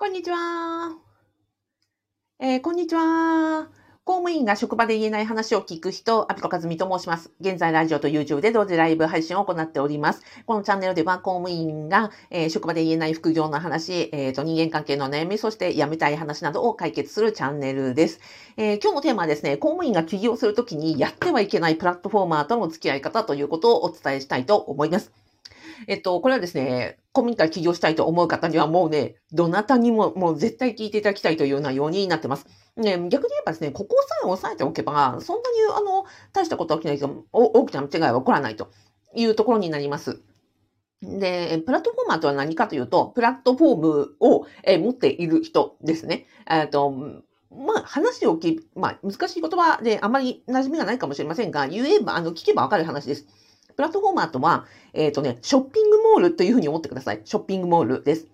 こんにちは。えーこんにちは。公務員が職場で言えない話を聞く人、アピコカズミと申します。現在、ラジオと YouTube で同時ライブ配信を行っております。このチャンネルでは、公務員が、えー職場で言えない副業の話、えーと、人間関係の悩み、そして辞めたい話などを解決するチャンネルです。えー今日のテーマはですね、公務員が起業するときにやってはいけないプラットフォーマーとの付き合い方ということをお伝えしたいと思います。えっと、これはですね、公務員から起業したいと思う方にはもうね、どなたにももう絶対聞いていただきたいという内容になってます。ね、逆に言えばですね、ここさえ押さえておけば、そんなにあの、大したことは起きないけど、お大きな間違いは起こらないというところになります。で、プラットフォーマーとは何かというと、プラットフォームをえ持っている人ですね。えっと、まあ、話を聞き、まあ、難しい言葉であまり馴染みがないかもしれませんが、言えば、あの、聞けばわかる話です。プラットフォーマーとは、えっ、とね、ショッピングモールというふうに思ってください。ショッピングモールです。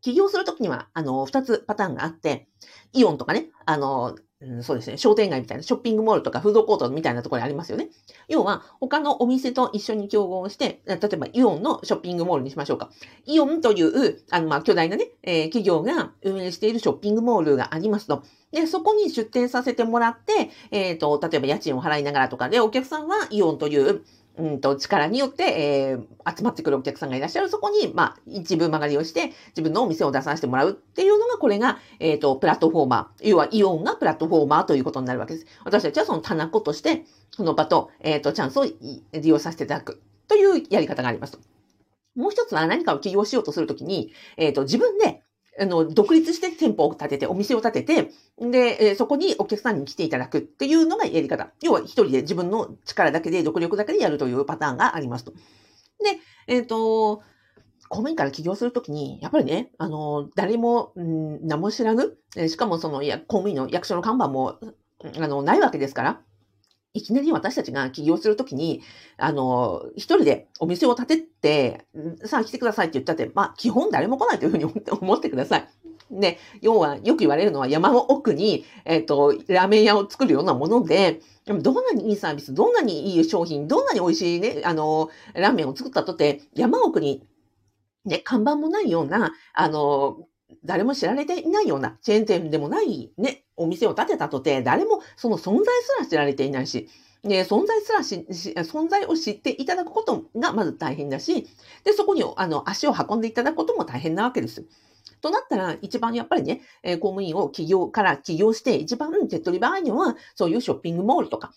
起業するときには、あの、二つパターンがあって、イオンとかね、あの、うんそうですね、商店街みたいな、ショッピングモールとかフードコートみたいなところにありますよね。要は、他のお店と一緒に競合して、例えばイオンのショッピングモールにしましょうか。イオンという、あの、まあ、巨大なね、えー企業が運営しているショッピングモールがありますと。で、そこに出店させてもらって、えっ、と、例えば家賃を払いながらとかで、お客さんはイオンという、うんと、力によって、えー集まってくるお客さんがいらっしゃる。そこに、まあ、一部曲がりをして、自分のお店を出させてもらうっていうのが、これが、えっ、と、プラットフォーマー。要は、イオンがプラットフォーマーということになるわけです。私たちはその棚子として、その場と、えっ、と、チャンスを利用させていただくというやり方があります。もう一つは何かを起業しようとするときに、えっ、と、自分で、あの、独立して店舗を建てて、お店を建てて、で、えそこにお客さんに来ていただくっていうのがやり方。要は一人で自分の力だけで、独力だけでやるというパターンがありますと。で、えっ、と、公務員から起業するときに、やっぱりね、あの、誰も、うん、名も知らぬ、えしかもその、いや、公務員の役所の看板も、あの、ないわけですから、いきなり私たちが起業するときに、あの、一人でお店を建てて、さあ来てくださいって言ったって、まあ、基本誰も来ないというふうに思って ください。で、要は、よく言われるのは山の奥に、えっ、と、ラーメン屋を作るようなもので、でもどんなにいいサービス、どんなにいい商品、どんなに美味しいね、あの、ラーメンを作ったとて、山奥に、ね、看板もないような、あの、誰も知られていないような、チェーン店でもないね、お店を建てたとて、誰もその存在すら知られていないし、で、存在すらし、存在を知っていただくことがまず大変だし、で、そこに、あの、足を運んでいただくことも大変なわけです。となったら、一番やっぱりね、公務員を起業から起業して、一番手っ取り早いのは、そういうショッピングモールとか、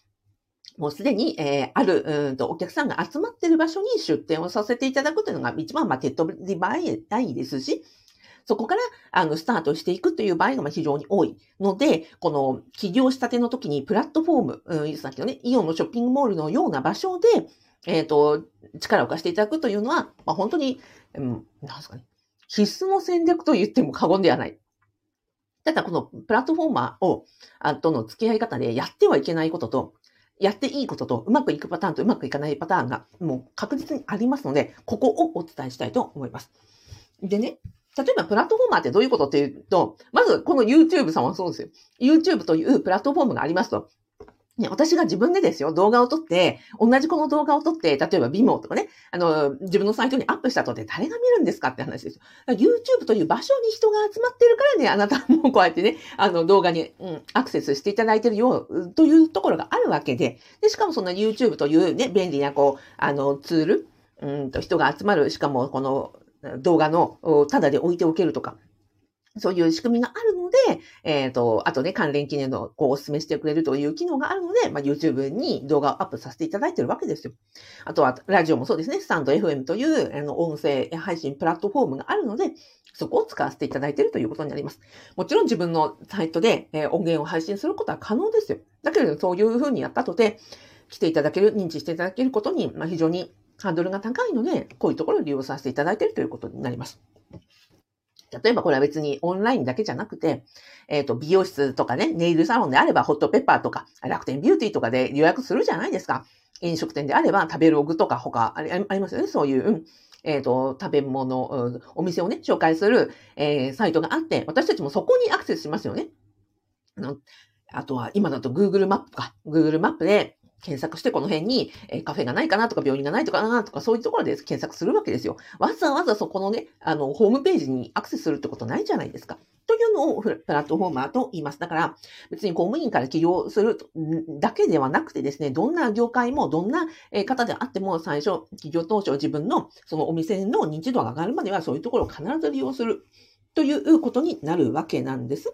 もうすでに、えーある、うんと、お客さんが集まっている場所に出店をさせていただくというのが一番、まあ、手っ取り早いですし、そこから、あの、スタートしていくという場合が非常に多いので、この起業したての時にプラットフォーム、うん、さっきのね、イオンのショッピングモールのような場所で、えっ、と、力を貸していただくというのは、まあ、本当に、うん、なんですかね、必須の戦略と言っても過言ではない。ただ、このプラットフォーマーを、あとの付き合い方でやってはいけないことと、やっていいことと、うまくいくパターンとうまくいかないパターンが、もう確実にありますので、ここをお伝えしたいと思います。でね、例えばプラットフォーマーってどういうことっていうと、まずこの YouTube さんはそうですよ。YouTube というプラットフォームがありますと。ね、私が自分でですよ、動画を撮って、同じこの動画を撮って、例えば VIMO とかね、あの、自分のサイトにアップしたとて誰が見るんですかって話ですよ。YouTube という場所に人が集まってるからね、あなたもこうやってね、あの動画に、うん、アクセスしていただいてるよう、というところがあるわけで、で、しかもその YouTube というね、便利なこう、あの、ツール、うんと人が集まる、しかもこの動画の、ただで置いておけるとか、そういう仕組みがあるので、えっ、と、あとね、関連記念のこうお勧めしてくれるという機能があるので、まあ、YouTube に動画をアップさせていただいているわけですよ。あとは、ラジオもそうですね、スタンド FM というあの音声配信プラットフォームがあるので、そこを使わせていただいているということになります。もちろん自分のサイトで、え音源を配信することは可能ですよ。だけれど、そういうふうにやったとて、来ていただける、認知していただけることに、まあ、非常にハードルが高いので、こういうところを利用させていただいているということになります。例えばこれは別にオンラインだけじゃなくて、えっ、と、美容室とかね、ネイルサロンであればホットペッパーとか、楽天ビューティーとかで予約するじゃないですか。飲食店であれば食べログとか他ありますよね。そういう、うんえっ、と、食べ物、お店をね、紹介する、えーサイトがあって、私たちもそこにアクセスしますよね。あのあとは今だと Google マップか。Google マップで、検索してこの辺に、えーカフェがないかなとか病院がないとかなとかそういうところで検索するわけですよ。わざわざそこのね、あの、ホームページにアクセスするってことないじゃないですか。というのをプラットフォーマーと言います。だから、別に公務員から起業するだけではなくてですね、どんな業界も、どんな方であっても、最初、起業当初、自分のそのお店の認知度が上がるまでは、そういうところを必ず利用するということになるわけなんです。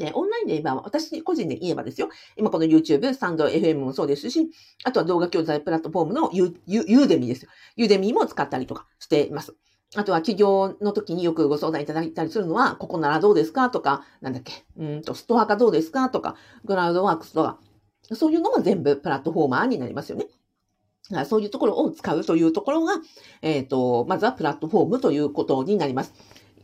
で、オンラインで言えば、私個人で言えばですよ。今この YouTube、スタンド FM もそうですし、あとは動画教材プラットフォームのユユユーデミですよ。ユーデミも使ったりとかしています。あとは企業の時によくご相談いただいたりするのは、ここならどうですかとか、なんだっけ、うんと、ストア化どうですかとか、グラウドワークスとか、そういうのも全部プラットフォーマーになりますよね。そういうところを使うというところが、えっ、ー、と、まずはプラットフォームということになります。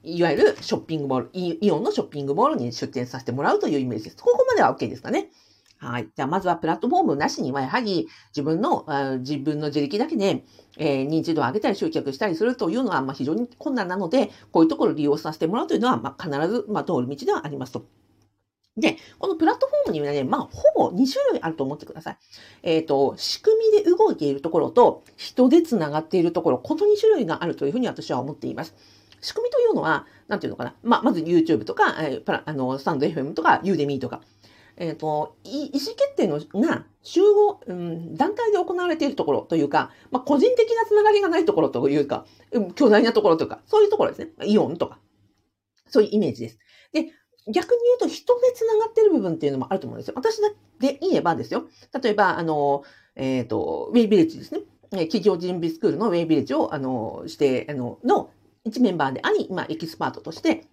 いわゆるショッピングモール、イオンのショッピングモールに出店させてもらうというイメージです。ここまでは OK ですかね。はい。じゃあ、まずはプラットフォームなしには、やはり自分の、自分の自力だけで、えー、認知度を上げたり集客したりするというのは、まあ、非常に困難なので、こういうところを利用させてもらうというのは、まあ、必ず、まあ、通る道ではありますと。で、このプラットフォームにはね、まあ、ほぼ2種類あると思ってください。えっ、ー、と、仕組みで動いているところと、人で繋がっているところ、この2種類があるというふうに私は思っています。仕組みというのは、なんていうのかな。まあ、まず YouTube とか、えー、あの、スタンド FM とか、Udemy とか、えっ、ー、と、意思決定のが集合、うん、団体で行われているところというか、まあ、個人的なつながりがないところというか、巨大なところとか、そういうところですね。イオンとか。そういうイメージです。で、逆に言うと人でつながっている部分っていうのもあると思うんですよ。私で言えばですよ。例えば、あの、えっ、ー、と、ウェイビレッジですね。企業準備スクールのウェイビレッジを、あの、して、あの、の一メンバーであり、ま、エキスパートとして、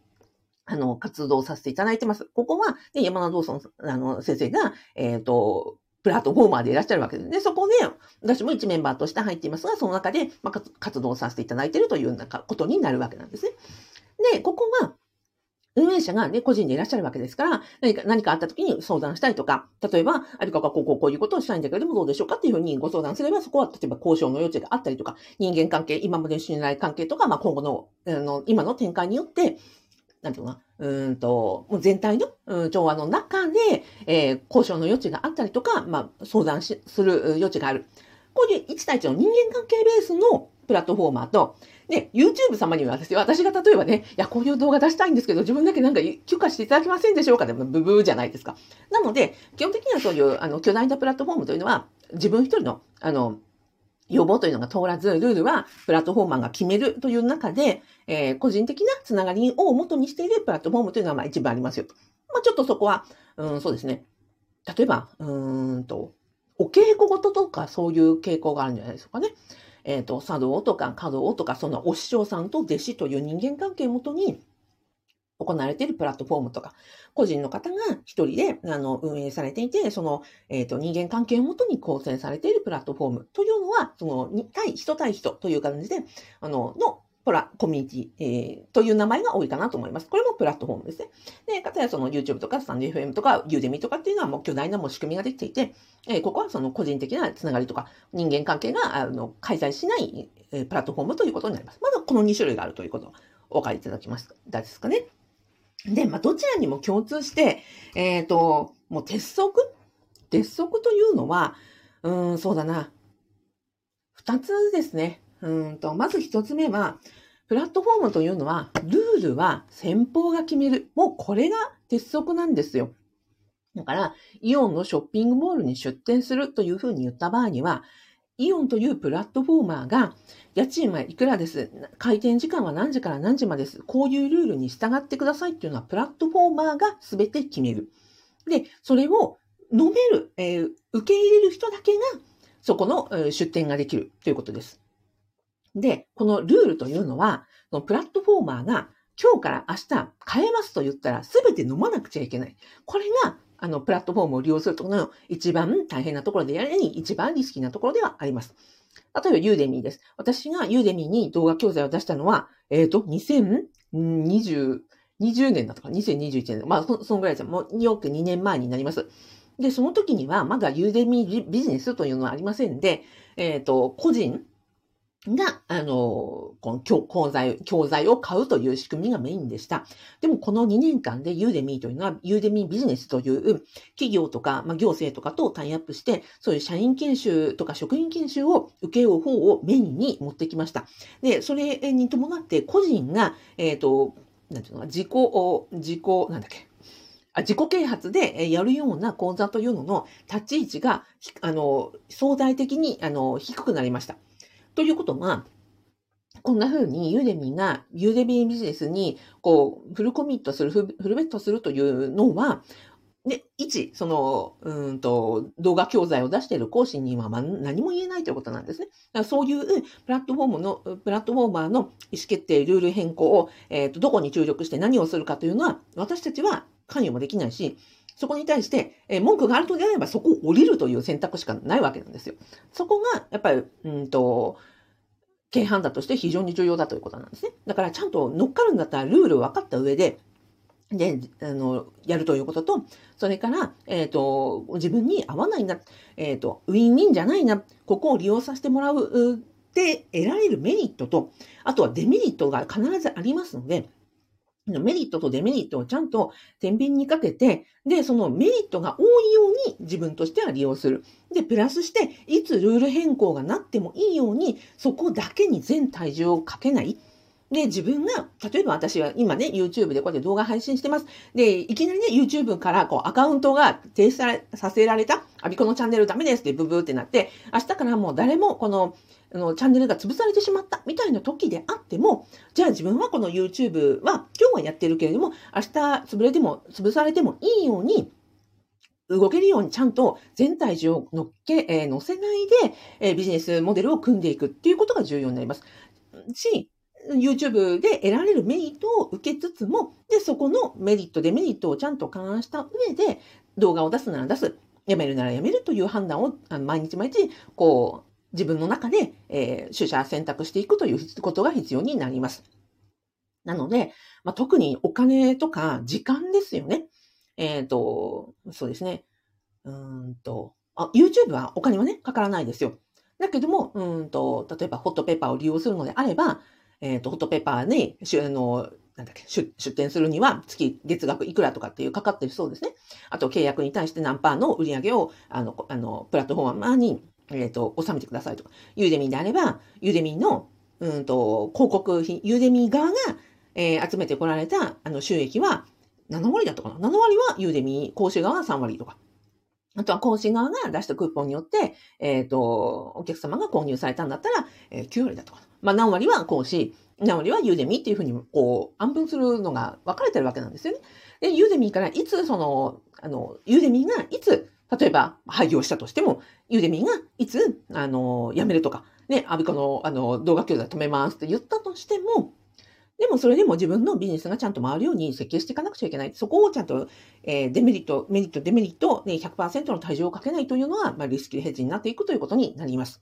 あの、活動させていただいてます。ここは、ね、山田道尊あの先生が、えっ、ー、と、プラットフォーマーでいらっしゃるわけです。で、そこで、私も一メンバーとして入っていますが、その中で、まあ、活動させていただいているというようなことになるわけなんですね。で、ここは、運営者がね、個人でいらっしゃるわけですから、何か、何かあった時に相談したりとか、例えば、あるかがこうこうこういうことをしたいんだけれどもどうでしょうかっていうふうにご相談すれば、そこは例えば交渉の余地があったりとか、人間関係、今までの信頼関係とか、まあ今後の、あの、今の展開によって、なんていうのかな、うんと、もう全体の、うん、調和の中で、えー、交渉の余地があったりとか、まあ相談しする余地がある。こういう1対1の人間関係ベースのプラットフォーマーと、で、YouTube 様にはですよ、私が例えばね、いや、こういう動画出したいんですけど、自分だけなんか許可していただけませんでしょうかでも、ブブーじゃないですか。なので、基本的にはそういう、あの、巨大なプラットフォームというのは、自分一人の、あの、要望というのが通らず、ルールはプラットフォーマーが決めるという中で、えー、個人的なつながりを元にしているプラットフォームというのはまあ一番ありますよと。まあちょっとそこは、うん、そうですね。例えば、うんと、お稽古事とかそういう傾向があるんじゃないですかね。えっ、ー、と、茶道とか華道とか、そのお師匠さんと弟子という人間関係をもとに、行われているプラットフォームとか、個人の方が一人であの運営されていて、その、えっ、ー、と人間関係をもとに構成されているプラットフォームというのは、その対人対人という感じで、あの、のプラ、コミュニティ、えー、という名前が多いかなと思います。これもプラットフォームですね。で、かたやその YouTube とかスタンド FM とか Udemy とかっていうのはもう巨大なもう仕組みができていて、えー、ここはその個人的なつながりとか人間関係があの開催しない、えー、プラットフォームということになります。まずこの2種類があるということをお分かりいただきますですかね。で、まあ、どちらにも共通して、えっ、ー、と、もう鉄則？鉄則というのは、うん、そうだな。二つですね。うんと、まず一つ目は、プラットフォームというのは、ルールは先方が決める。もうこれが鉄則なんですよ。だから、イオンのショッピングモールに出店するというふうに言った場合には、イオンというプラットフォーマーが、家賃はいくらです。開店時間は何時から何時までです。こういうルールに従ってくださいっていうのは、プラットフォーマーが全て決める。で、それを飲める、えー、受け入れる人だけが、そこの、出店ができるということです。で、このルールというのは、のプラットフォーマーが今日から明日変えますと言ったら全て飲まなくちゃいけない。これが、あの、プラットフォームを利用するところの一番大変なところでやるに一番リスキーなところではあります。例えば、ユーデミーです。私がユーデミーに動画教材を出したのは、えっ、ー、と、2020、20年だとか、2021年。まあ、そ、そのぐらいです。もう、よく2年前になります。で、その時には、まだユーデミービジネスというのはありませんで、えっ、ー、と、個人が、あの、この教材、教材を買うという仕組みがメインでした。でもこの2年間でユーデミーというのは、ユーデミービジネスという企業とか、まあ、行政とかとタイアップして、そういう社員研修とか職員研修を受け負う方をメインに持ってきました。で、それに伴って個人が、えっ、ー、と、なんていうのか、自己、自己、なんだっけ、自己啓発でやるような講座というのの立ち位置が、あの、相対的に、あの、低くなりました。ということは、こんな風にユーデミーがユーデミービジネスにこうフルコミットする、フルベットするというのは、で、一、その、うんと、動画教材を出している講師にはま何も言えないということなんですね。そういうプラットフォームの、プラットフォーマーの意思決定、ルール変更を、えっ、ー、と、どこに注力して何をするかというのは、私たちは関与もできないし、そこに対して、え、文句があるとであればそこを降りるという選択しかないわけなんですよ。そこが、やっぱり、うんと、軽犯だとして非常に重要だということなんですね。だからちゃんと乗っかるんだったらルールを分かった上で、で、あの、やるということと、それから、えっ、ー、と、自分に合わないな、えっ、ー、と、ウィンウィンじゃないな、ここを利用させてもらうって得られるメリットと、あとはデメリットが必ずありますので、メリットとデメリットをちゃんと天秤にかけて、で、そのメリットが多いように自分としては利用する。で、プラスして、いつルール変更がなってもいいように、そこだけに全体重をかけない。で、自分が、例えば私は今ね、YouTube でこうやって動画配信してます。で、いきなりね、YouTube からこうアカウントが停止されさせられた、アビコのチャンネルダメですってブブーってなって、明日からもう誰もこのあの、チャンネルが潰されてしまったみたいな時であっても、じゃあ自分はこの YouTube は今日はやってるけれども、明日潰れても、潰されてもいいように、動けるようにちゃんと全体重を乗っけ、えー、乗せないで、えー、ビジネスモデルを組んでいくっていうことが重要になります。し、YouTube で得られるメリットを受けつつも、で、そこのメリット、デメリットをちゃんと勘案した上で、動画を出すなら出す、やめるならやめるという判断を毎日毎日、こう、自分の中で、えー、取捨選択していくということが必要になります。なので、まあ、特にお金とか時間ですよね。えっ、ー、と、そうですね。うんとあ、YouTube はお金はね、かからないですよ。だけども、うんと、例えばホットペッパーを利用するのであれば、えっ、ー、と、ホットペッパーに、あの、なんだっけ出、出店するには月月額いくらとかっていうかかってるそうですね。あと契約に対して何パーの売り上げを、あの、あの、プラットフォーマーにえっ、ー、と、収めてくださいとか。 Udemy であれば、 Udemy の、うんと、広告費、 Udemy 側が、えー、集めてこられた、あの、収益は、7割だったかな ?7 割は Udemy、講師側が3割とか。あとは講師側が出したクーポンによって、えっ、ー、と、お客様が購入されたんだったら、えー、9割だとか。まあ、何割は講師、何割は Udemy っていうふうに、こう、按分するのが分かれてるわけなんですよね。で、ユーデミーからいつ、その、あの、ユーデミーがいつ、例えば、廃業したとしても、ユーデミーがいつ、あの、辞めるとか、ね、アビコの、あの、動画教材止めますって言ったとしても、でもそれでも自分のビジネスがちゃんと回るように設計していかなくちゃいけない。そこをちゃんと、えー、デメリット、メリット、デメリット、ね、100%の体重をかけないというのは、まあ、リスクヘッジになっていくということになります。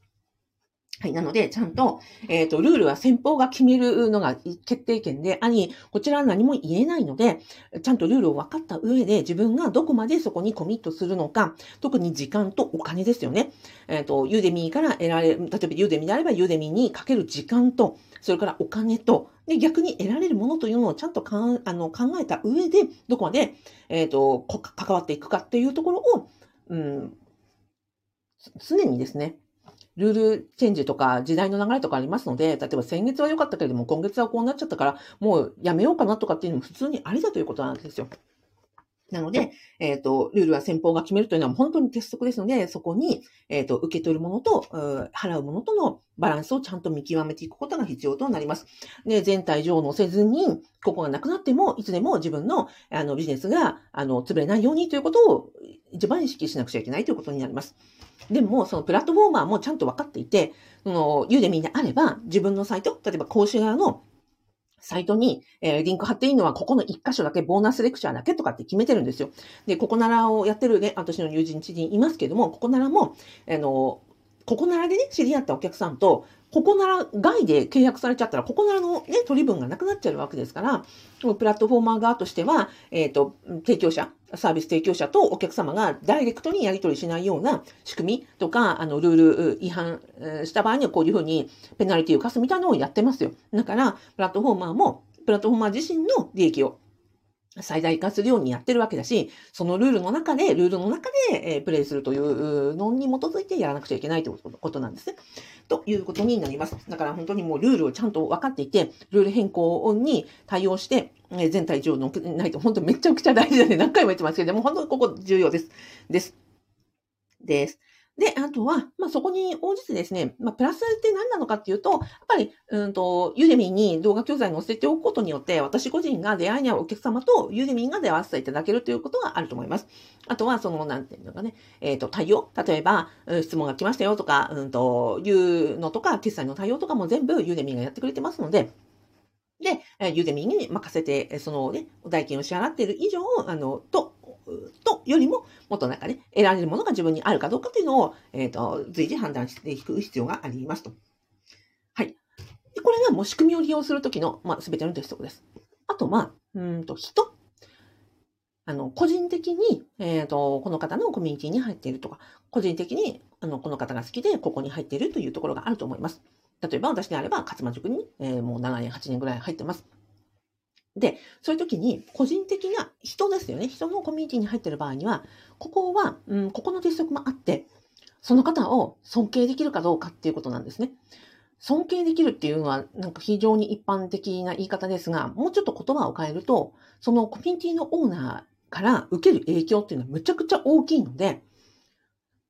はい。なので、ちゃんと、えっ、ー、と、ルールは先方が決めるのが決定権であり、こちらは何も言えないので、ちゃんとルールを分かった上で自分がどこまでそこにコミットするのか、特に時間とお金ですよね。えっ、ー、と、ユーデミーから得られ、例えばユーデミーであればユーデミーにかける時間と、それからお金と、で、逆に得られるものというのをちゃんとかんあの考えた上で、どこまで、えっ、ー、と、関わっていくかっていうところを、うん、常にですね、ルールチェンジとか時代の流れとかありますので、例えば先月は良かったけれども、今月はこうなっちゃったから、もうやめようかなとかっていうのも普通にありだということなんですよ。なので、えっ、ー、と、ルールは先方が決めるというのは本当に鉄則ですので、そこに、えっ、ー、と、受け取るものと、払うものとのバランスをちゃんと見極めていくことが必要となります。で、全体上乗せずに、ここがなくなっても、いつでも自分の、あの、ビジネスが、あの、潰れないようにということを一番意識しなくちゃいけないということになります。でも、そのプラットフォーマーもちゃんと分かっていて、その、ユーデミーであれば、自分のサイト、例えば講師側のサイトに、えー、リンク貼っていいのは、ここの1箇所だけ、ボーナスレクチャーだけとかって決めてるんですよ。で、ここならをやってるね、私の友人知人いますけども、ここならも、あの、ここならでね、知り合ったお客さんと、ここなら外で契約されちゃったら、ここならのね、取り分がなくなっちゃうわけですから、プラットフォーマー側としては、えっ、ー、と、提供者、サービス提供者とお客様がダイレクトにやり取りしないような仕組みとか、あの、ルール違反した場合にはこういうふうにペナルティを課すみたいなのをやってますよ。だから、プラットフォーマーも、プラットフォーマー自身の利益を最大化するようにやってるわけだし、そのルールの中で、ルールの中で、えー、プレイするというのに基づいてやらなくちゃいけないということなんですね。ということになります。だから本当にもうルールをちゃんと分かっていて、ルール変更に対応して、えー、全体上のないと本当めちゃくちゃ大事だね。何回も言ってますけれども、本当にここ重要です。です。です。で、あとは、まあ、そこに応じてですね、まあ、プラスって何なのかっていうと、やっぱり、うんと、ユーデミーに動画教材載せておくことによって、私個人が出会いに合うお客様とユーデミーが出会わせていただけるということがあると思います。あとは、その、なんていうのかね、えっ、ー、と、対応。例えば、質問が来ましたよとか、うんと、いうのとか、決済の対応とかも全部ユーデミーがやってくれてますので、で、ユーデミーに任せて、そのね、代金を支払っている以上、あの、と、とよりも、もっとなんかね、得られるものが自分にあるかどうかというのを、えっ、ー、と、随時判断していく必要がありますと。はい。でこれがもう仕組みを利用するときの、まあ、すべての鉄則です。あと、まあ、うんと、人。あの、個人的に、えっ、ー、と、この方のコミュニティに入っているとか、個人的に、あの、この方が好きで、ここに入っているというところがあると思います。例えば、私であれば、勝間塾に、えー、もう7年、8年ぐらい入ってます。で、そういう時に、個人的な人ですよね。人のコミュニティに入ってる場合には、ここは、うん、ここの鉄則もあって、その方を尊敬できるかどうかっていうことなんですね。尊敬できるっていうのは、なんか非常に一般的な言い方ですが、もうちょっと言葉を変えると、そのコミュニティのオーナーから受ける影響っていうのはむちゃくちゃ大きいので、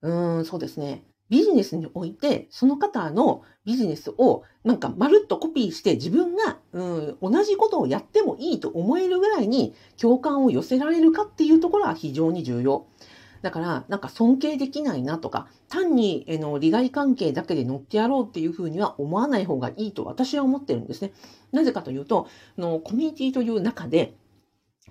うーん、そうですね。ビジネスにおいて、その方のビジネスをなんかまるっとコピーして自分が、うん、同じことをやってもいいと思えるぐらいに共感を寄せられるかっていうところは非常に重要。だから、なんか尊敬できないなとか、単に、えの、利害関係だけで乗ってやろうっていうふうには思わない方がいいと私は思ってるんですね。なぜかというと、のコミュニティという中で、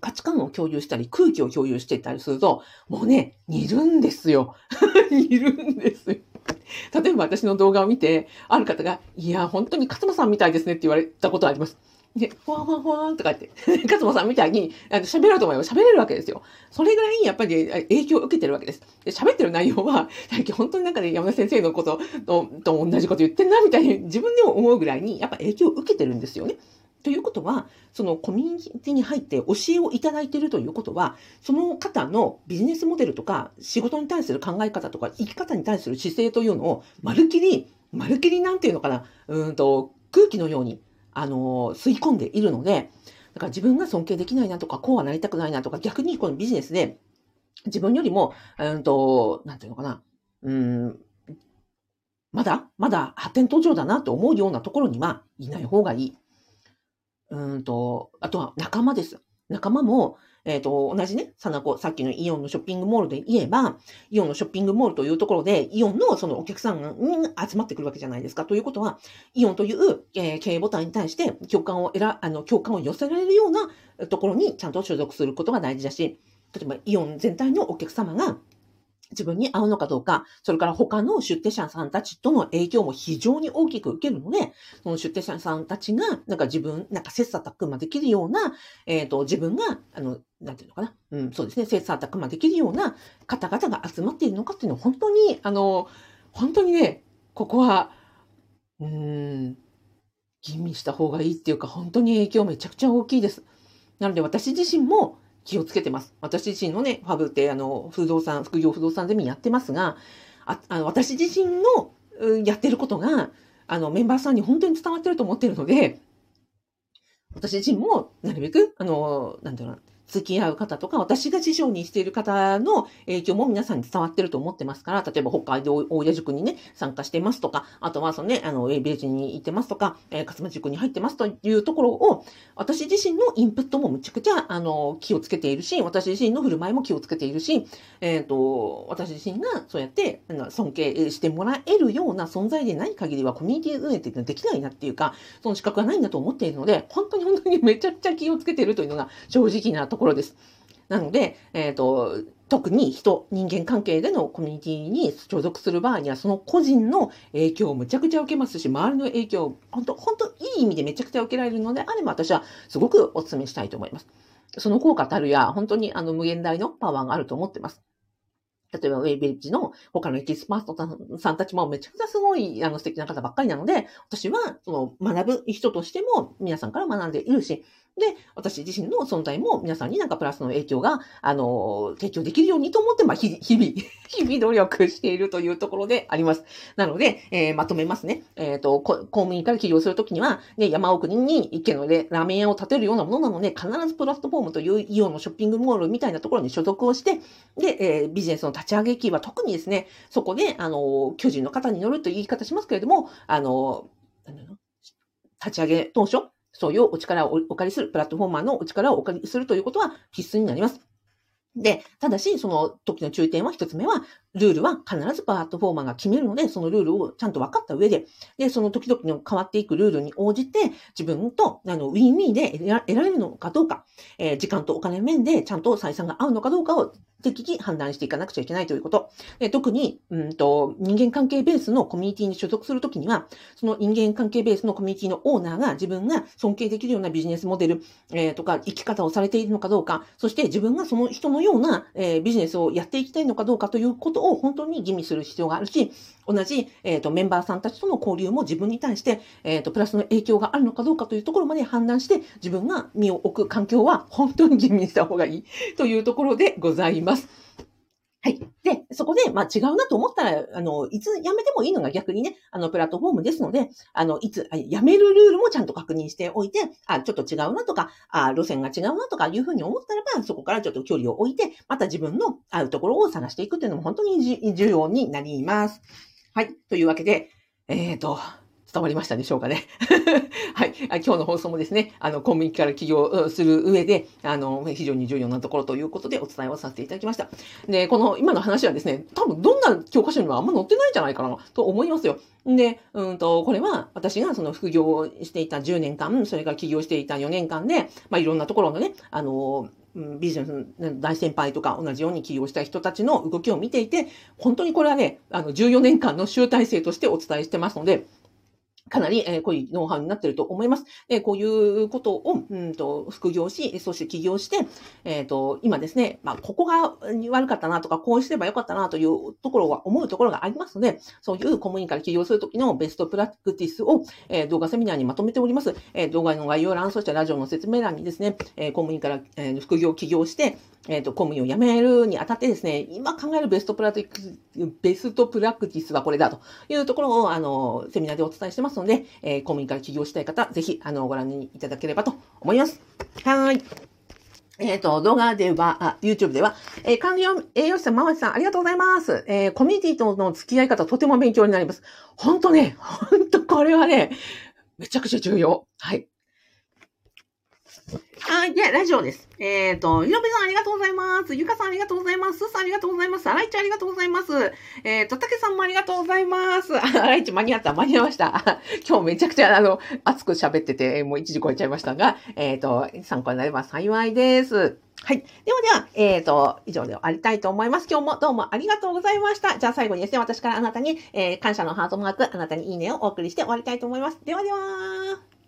価値観を共有したり、空気を共有していたりすると、もうね、似るんですよ。似るんですよ。例えば私の動画を見て、ある方が、いや、本当に勝間さんみたいですねって言われたことあります。で、ふわふわふわんとか言って、勝間さんみたいに喋ろうと思えば喋れるわけですよ。それぐらいやっぱり影響を受けてるわけです。で、喋ってる内容は、最近本当になんかね、山田先生のこととと同じこと言ってんなみたいに自分でも思うぐらいに、やっぱ影響を受けてるんですよね。ということは、そのコミュニティに入って教えをいただいているということは、その方のビジネスモデルとか、仕事に対する考え方とか、生き方に対する姿勢というのを、まるっきり、まるっきりなんていうのかな、うんと、空気のように、あの、吸い込んでいるので、だから自分が尊敬できないなとか、こうはなりたくないなとか、逆にこのビジネスで、自分よりも、うんと、なんていうのかな、うん、まだまだ発展途上だなと思うようなところにはいない方がいい。うんと、あとは仲間です。仲間も、えっ、ー、と、同じね、さなこ、さっきのイオンのショッピングモールで言えば、イオンのショッピングモールというところで、イオンのそのお客さんが集まってくるわけじゃないですか。ということは、イオンという、えー、経営ボタンに対して共感を選、あの、共感を寄せられるようなところにちゃんと所属することが大事だし、例えばイオン全体のお客様が、自分に合うのかどうか、それから他の出店者さんたちとの影響も非常に大きく受けるので、その出店者さんたちが、なんか自分、なんか切磋琢磨できるような、えっ、ー、と、自分が、あの、なんていうのかな。うん、そうですね。切磋琢磨できるような方々が集まっているのかっていうのは、本当に、あの、本当にね、ここは、うん、吟味した方がいいっていうか、本当に影響めちゃくちゃ大きいです。なので私自身も、気をつけてます。私自身のね、ファブってあの、不動産、副業不動産ゼミやってますが、ああの私自身のやってることが、あの、メンバーさんに本当に伝わってると思ってるので、私自身もなるべく、あの、なんだろうな、付き合う方とか、私が師匠にしている方の影響も皆さんに伝わってると思ってますから、例えば北海道大谷塾にね、参加してますとか、あとはそのね、あの、ビレッジに行ってますとか、えー、勝間塾に入ってますというところを、私自身のインプットもむちゃくちゃ、あの、気をつけているし、私自身の振る舞いも気をつけているし、えっ、ー、と、私自身がそうやって、尊敬してもらえるような存在でない限りは、コミュニティ運営っていうのはできないなっていうか、その資格がないんだと思っているので、本当に本当にめちゃくちゃ気をつけているというのが正直なところ。ところです。なので、えっ、ー、と、特に人、人間関係でのコミュニティに所属する場合には、その個人の影響をむちゃくちゃ受けますし、周りの影響を本当、本当いい意味でめちゃくちゃ受けられるのであれば、私はすごくお勧めしたいと思います。その効果たるや、本当にあの無限大のパワーがあると思ってます。例えば、ウェイベッジの他のエキスパートさんたちもめちゃくちゃすごい、あの、素敵な方ばっかりなので、私は、その、学ぶ人としても皆さんから学んでいるし、で、私自身の存在も皆さんになんかプラスの影響が、あの、提供できるようにと思って、まあ、日々、日々努力しているというところであります。なので、えー、まとめますね。えっ、ー、と、公務員から起業するときには、ね、山奥に一軒のラーメン屋を建てるようなものなので、必ずプラットフォームというイオンのショッピングモールみたいなところに所属をして、で、えー、ビジネスの立ち上げ期は特にですね、そこで、あの、巨人の方に乗るという言い方しますけれども、あの、立ち上げ当初、そういうお力をお借りする、プラットフォーマーのお力をお借りするということは必須になります。で、ただし、その時の注意点は一つ目は、ルールは必ずプラットフォーマーが決めるので、そのルールをちゃんと分かった上で、で、その時々の変わっていくルールに応じて、自分と、あの、ウィンウィンで得られるのかどうか、えー、時間とお金面でちゃんと採算が合うのかどうかを適宜判断していかなくちゃいけないということ。で特に、うんと、人間関係ベースのコミュニティに所属するときには、その人間関係ベースのコミュニティのオーナーが自分が尊敬できるようなビジネスモデル、えー、とか生き方をされているのかどうか、そして自分がその人のような、えー、ビジネスをやっていきたいのかどうかということを本当に吟味する必要があるし、同じ、えーと、メンバーさんたちとの交流も自分に対して、えーと、プラスの影響があるのかどうかというところまで判断して、自分が身を置く環境は本当に吟味した方がいいというところでございます。そこで、まあ違うなと思ったら、あの、いつ辞めてもいいのが逆にね、あの、プラットフォームですので、あの、いつ、辞めるルールもちゃんと確認しておいて、あ、ちょっと違うなとか、あ、路線が違うなとかいうふうに思ったらば、そこからちょっと距離を置いて、また自分の合うところを探していくっていうのも本当に重要になります。はい。というわけで、えっ、ー、と、伝わりましたでしょうかね。はい。今日の放送もですね、あの、公務員から起業する上で、あの、非常に重要なところということでお伝えをさせていただきました。で、この今の話はですね、多分どんな教科書にもあんま載ってないんじゃないかなと思いますよ。で、うんと、これは私がその副業をしていた10年間、それから起業していた4年間で、まあ、いろんなところのね、あの、ビジネスの大先輩とか同じように起業した人たちの動きを見ていて、本当にこれはね、あの、14年間の集大成としてお伝えしてますので、かなり、えー、濃いノウハウになっていると思います。えこういうことを、うんと、副業し、そして起業して、えっ、ー、と、今ですね、まあ、ここが悪かったなとか、こうすればよかったなというところは、思うところがありますので、そういう公務員から起業するときのベストプラクティスを、え、動画セミナーにまとめております。え、動画の概要欄、そしてラジオの説明欄にですね、え公務員から、え副業起業して、えっ、と、公務員を辞めるにあたってですね、今考えるベストプラクティス、ベストプラクティスはこれだというところを、あの、セミナーでお伝えしてますので、えー、公務員から起業したい方、ぜひ、あの、ご覧いただければと思います。はい。えっ、ー、と、動画では、あ、YouTube では、えー、管理栄養士さん、まわしさん、ありがとうございます。えー、コミュニティとの付き合い方、とても勉強になります。ほんとね、ほんとこれはね、めちゃくちゃ重要。はい。はい。で、ラジオです。えっ、ー、と、ひろべさんありがとうございます。ゆかさんありがとうございます。すさんありがとうございます。あらいちゃんありがとうございます。えっ、ー、と、たけさんもありがとうございます。あらいち間に合った。間に合いました。今日めちゃくちゃ、あの、熱く喋ってて、もう1時超えちゃいましたが、えっ、ー、と、参考になれば幸いです。はい。ではでは、えっ、ー、と、以上で終わりたいと思います。今日もどうもありがとうございました。じゃあ最後にですね、私からあなたに、えー、感謝のハートマーク、あなたにいいねをお送りして終わりたいと思います。ではでは。